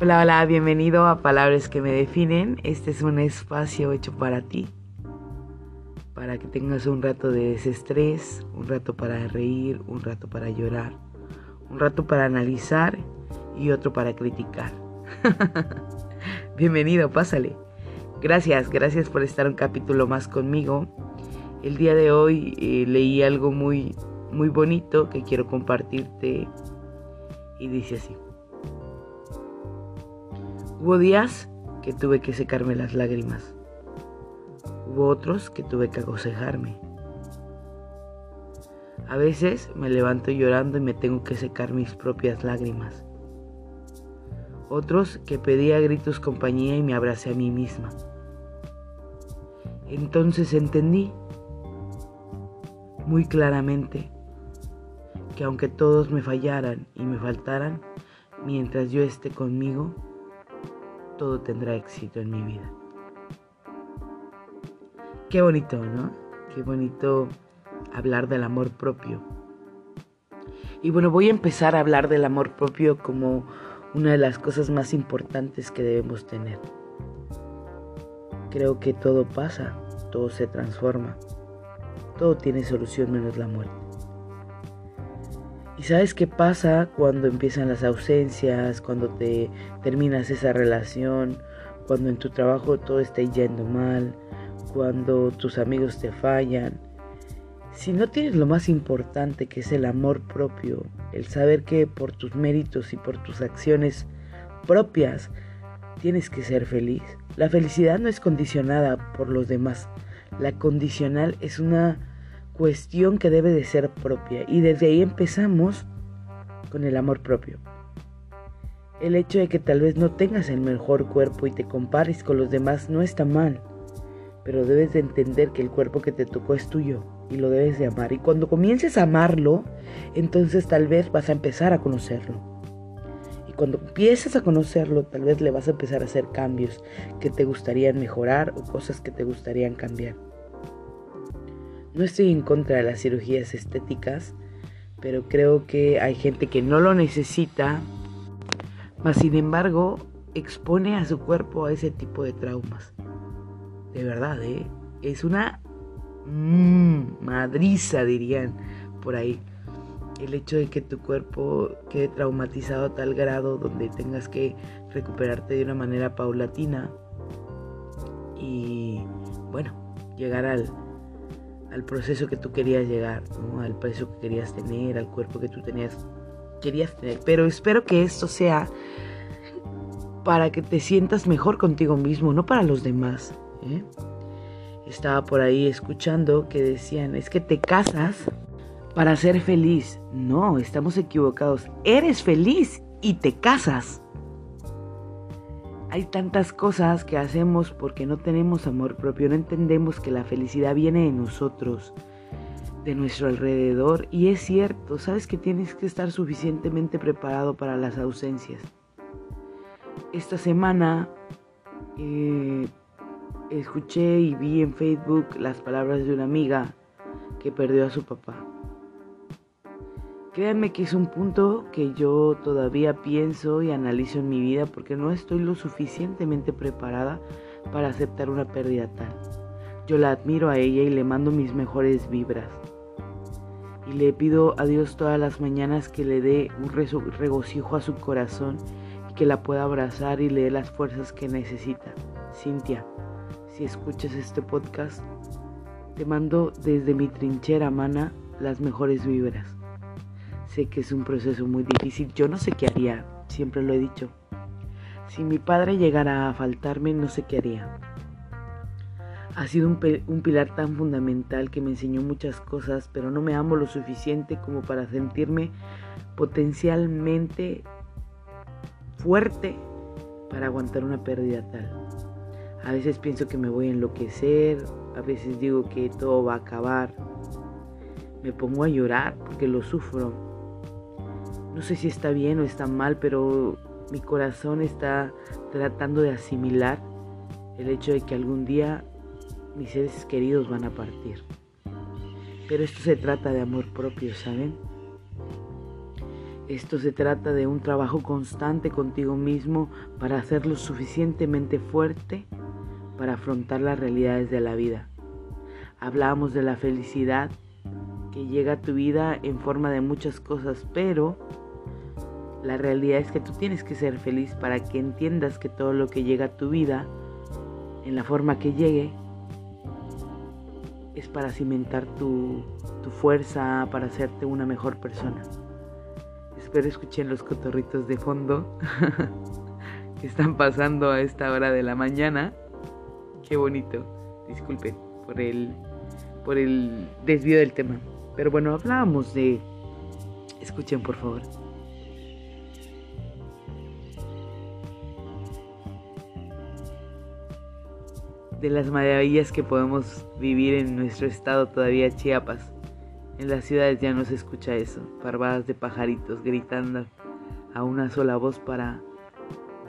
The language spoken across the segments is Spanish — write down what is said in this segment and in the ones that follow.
Hola, hola, bienvenido a Palabras que me definen. Este es un espacio hecho para ti, para que tengas un rato de desestrés, un rato para reír, un rato para llorar, un rato para analizar y otro para criticar. Bienvenido, pásale. Gracias, gracias por estar un capítulo más conmigo. El día de hoy eh, leí algo muy, muy bonito que quiero compartirte y dice así. Hubo días que tuve que secarme las lágrimas. Hubo otros que tuve que agocejarme. A veces me levanto llorando y me tengo que secar mis propias lágrimas. Otros que pedí a gritos compañía y me abracé a mí misma. Entonces entendí muy claramente que aunque todos me fallaran y me faltaran, mientras yo esté conmigo, todo tendrá éxito en mi vida. Qué bonito, ¿no? Qué bonito hablar del amor propio. Y bueno, voy a empezar a hablar del amor propio como una de las cosas más importantes que debemos tener. Creo que todo pasa, todo se transforma, todo tiene solución menos la muerte. ¿Y sabes qué pasa cuando empiezan las ausencias, cuando te terminas esa relación, cuando en tu trabajo todo está yendo mal, cuando tus amigos te fallan? Si no tienes lo más importante que es el amor propio, el saber que por tus méritos y por tus acciones propias tienes que ser feliz. La felicidad no es condicionada por los demás. La condicional es una cuestión que debe de ser propia y desde ahí empezamos con el amor propio. El hecho de que tal vez no tengas el mejor cuerpo y te compares con los demás no está mal, pero debes de entender que el cuerpo que te tocó es tuyo y lo debes de amar. Y cuando comiences a amarlo, entonces tal vez vas a empezar a conocerlo. Y cuando empieces a conocerlo, tal vez le vas a empezar a hacer cambios que te gustarían mejorar o cosas que te gustarían cambiar. No estoy en contra de las cirugías estéticas, pero creo que hay gente que no lo necesita, mas sin embargo expone a su cuerpo a ese tipo de traumas. De verdad, ¿eh? es una mm, madriza, dirían por ahí. El hecho de que tu cuerpo quede traumatizado a tal grado donde tengas que recuperarte de una manera paulatina y, bueno, llegar al, al proceso que tú querías llegar, al peso que querías tener, al cuerpo que tú tenías, querías tener. Pero espero que esto sea para que te sientas mejor contigo mismo, no para los demás. ¿eh? Estaba por ahí escuchando que decían, es que te casas para ser feliz. No, estamos equivocados. Eres feliz y te casas. Hay tantas cosas que hacemos porque no tenemos amor propio, no entendemos que la felicidad viene de nosotros, de nuestro alrededor. Y es cierto, sabes que tienes que estar suficientemente preparado para las ausencias. Esta semana eh, escuché y vi en Facebook las palabras de una amiga que perdió a su papá. Créanme que es un punto que yo todavía pienso y analizo en mi vida porque no estoy lo suficientemente preparada para aceptar una pérdida tal. Yo la admiro a ella y le mando mis mejores vibras. Y le pido a Dios todas las mañanas que le dé un regocijo a su corazón y que la pueda abrazar y le dé las fuerzas que necesita. Cintia, si escuchas este podcast, te mando desde mi trinchera, mana, las mejores vibras. Sé que es un proceso muy difícil. Yo no sé qué haría, siempre lo he dicho. Si mi padre llegara a faltarme, no sé qué haría. Ha sido un, pilar tan fundamental que me enseñó muchas cosas, pero no me amo lo suficiente como para sentirme potencialmente fuerte para aguantar una pérdida tal. A veces pienso que me voy a enloquecer, a veces digo que todo va a acabar. Me pongo a llorar porque lo sufro no sé si está bien o está mal, pero mi corazón está tratando de asimilar el hecho de que algún día mis seres queridos van a partir. Pero esto se trata de amor propio, ¿saben? Esto se trata de un trabajo constante contigo mismo para hacerlo suficientemente fuerte para afrontar las realidades de la vida. Hablamos de la felicidad que llega a tu vida en forma de muchas cosas, pero la realidad es que tú tienes que ser feliz para que entiendas que todo lo que llega a tu vida, en la forma que llegue, es para cimentar tu, tu fuerza, para hacerte una mejor persona. Espero escuchen los cotorritos de fondo que están pasando a esta hora de la mañana. Qué bonito. Disculpen por el, por el desvío del tema. Pero bueno, hablábamos de... Escuchen por favor. De las maravillas que podemos vivir en nuestro estado todavía Chiapas. En las ciudades ya no se escucha eso. Parvadas de pajaritos gritando a una sola voz para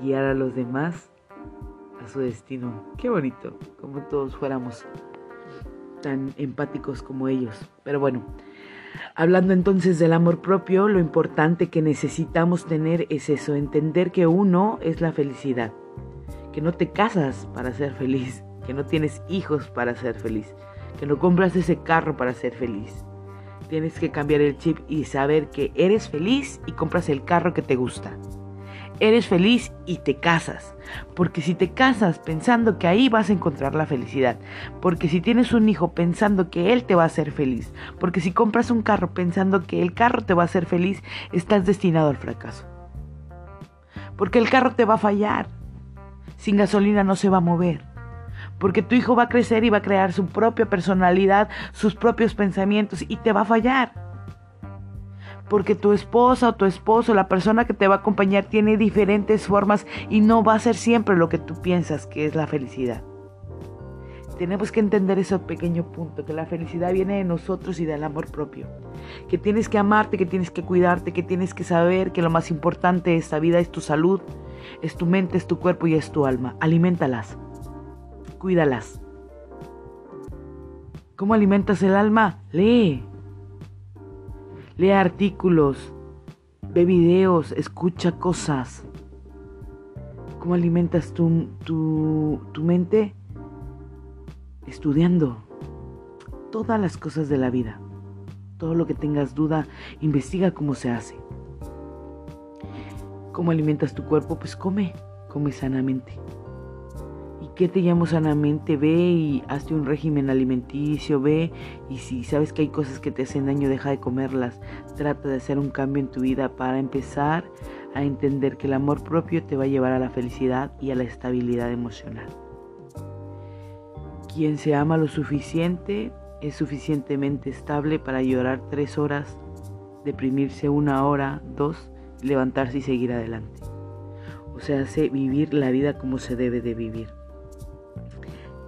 guiar a los demás a su destino. Qué bonito, como todos fuéramos tan empáticos como ellos. Pero bueno, hablando entonces del amor propio, lo importante que necesitamos tener es eso, entender que uno es la felicidad, que no te casas para ser feliz, que no tienes hijos para ser feliz, que no compras ese carro para ser feliz. Tienes que cambiar el chip y saber que eres feliz y compras el carro que te gusta eres feliz y te casas. Porque si te casas pensando que ahí vas a encontrar la felicidad. Porque si tienes un hijo pensando que él te va a hacer feliz. Porque si compras un carro pensando que el carro te va a hacer feliz, estás destinado al fracaso. Porque el carro te va a fallar. Sin gasolina no se va a mover. Porque tu hijo va a crecer y va a crear su propia personalidad, sus propios pensamientos y te va a fallar porque tu esposa o tu esposo, la persona que te va a acompañar, tiene diferentes formas y no va a ser siempre lo que tú piensas que es la felicidad. Tenemos que entender ese pequeño punto, que la felicidad viene de nosotros y del amor propio. Que tienes que amarte, que tienes que cuidarte, que tienes que saber que lo más importante de esta vida es tu salud, es tu mente, es tu cuerpo y es tu alma. Alimentalas, cuídalas. ¿Cómo alimentas el alma? Lee, Lee artículos, ve videos, escucha cosas. ¿Cómo alimentas tu, tu, tu mente? Estudiando todas las cosas de la vida. Todo lo que tengas duda, investiga cómo se hace. ¿Cómo alimentas tu cuerpo? Pues come, come sanamente. ¿Qué te llamo sanamente? Ve y hazte un régimen alimenticio, ve y si sabes que hay cosas que te hacen daño, deja de comerlas. Trata de hacer un cambio en tu vida para empezar a entender que el amor propio te va a llevar a la felicidad y a la estabilidad emocional. Quien se ama lo suficiente es suficientemente estable para llorar tres horas, deprimirse una hora, dos, levantarse y seguir adelante. O sea, hace vivir la vida como se debe de vivir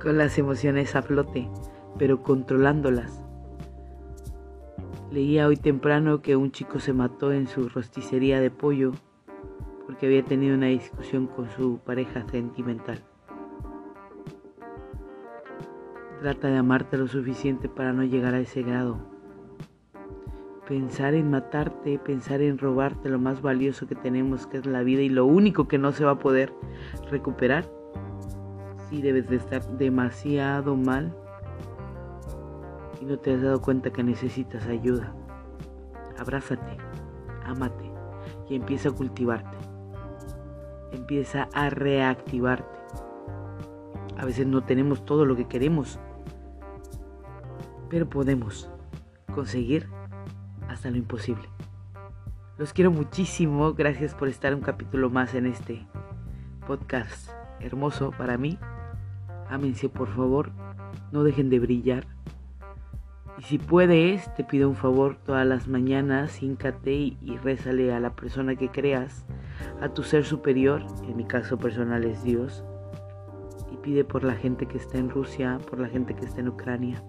con las emociones a flote, pero controlándolas. Leía hoy temprano que un chico se mató en su rosticería de pollo porque había tenido una discusión con su pareja sentimental. Trata de amarte lo suficiente para no llegar a ese grado. Pensar en matarte, pensar en robarte lo más valioso que tenemos, que es la vida y lo único que no se va a poder recuperar, y debes de estar demasiado mal y no te has dado cuenta que necesitas ayuda. Abrázate, ámate y empieza a cultivarte. Empieza a reactivarte. A veces no tenemos todo lo que queremos, pero podemos conseguir hasta lo imposible. Los quiero muchísimo, gracias por estar un capítulo más en este podcast hermoso para mí Ámense por favor, no dejen de brillar. Y si puedes, te pido un favor todas las mañanas, híncate y, y rézale a la persona que creas, a tu ser superior, en mi caso personal es Dios, y pide por la gente que está en Rusia, por la gente que está en Ucrania.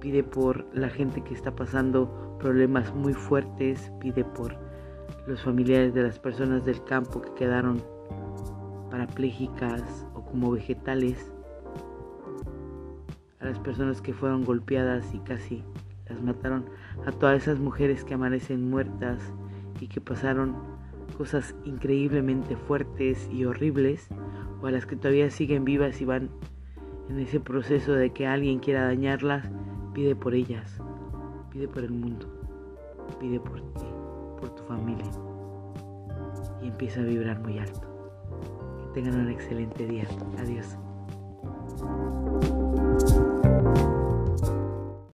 Pide por la gente que está pasando problemas muy fuertes, pide por los familiares de las personas del campo que quedaron parapléjicas como vegetales, a las personas que fueron golpeadas y casi las mataron, a todas esas mujeres que amanecen muertas y que pasaron cosas increíblemente fuertes y horribles, o a las que todavía siguen vivas y van en ese proceso de que alguien quiera dañarlas, pide por ellas, pide por el mundo, pide por ti, por tu familia y empieza a vibrar muy alto. Tengan un excelente día. Adiós.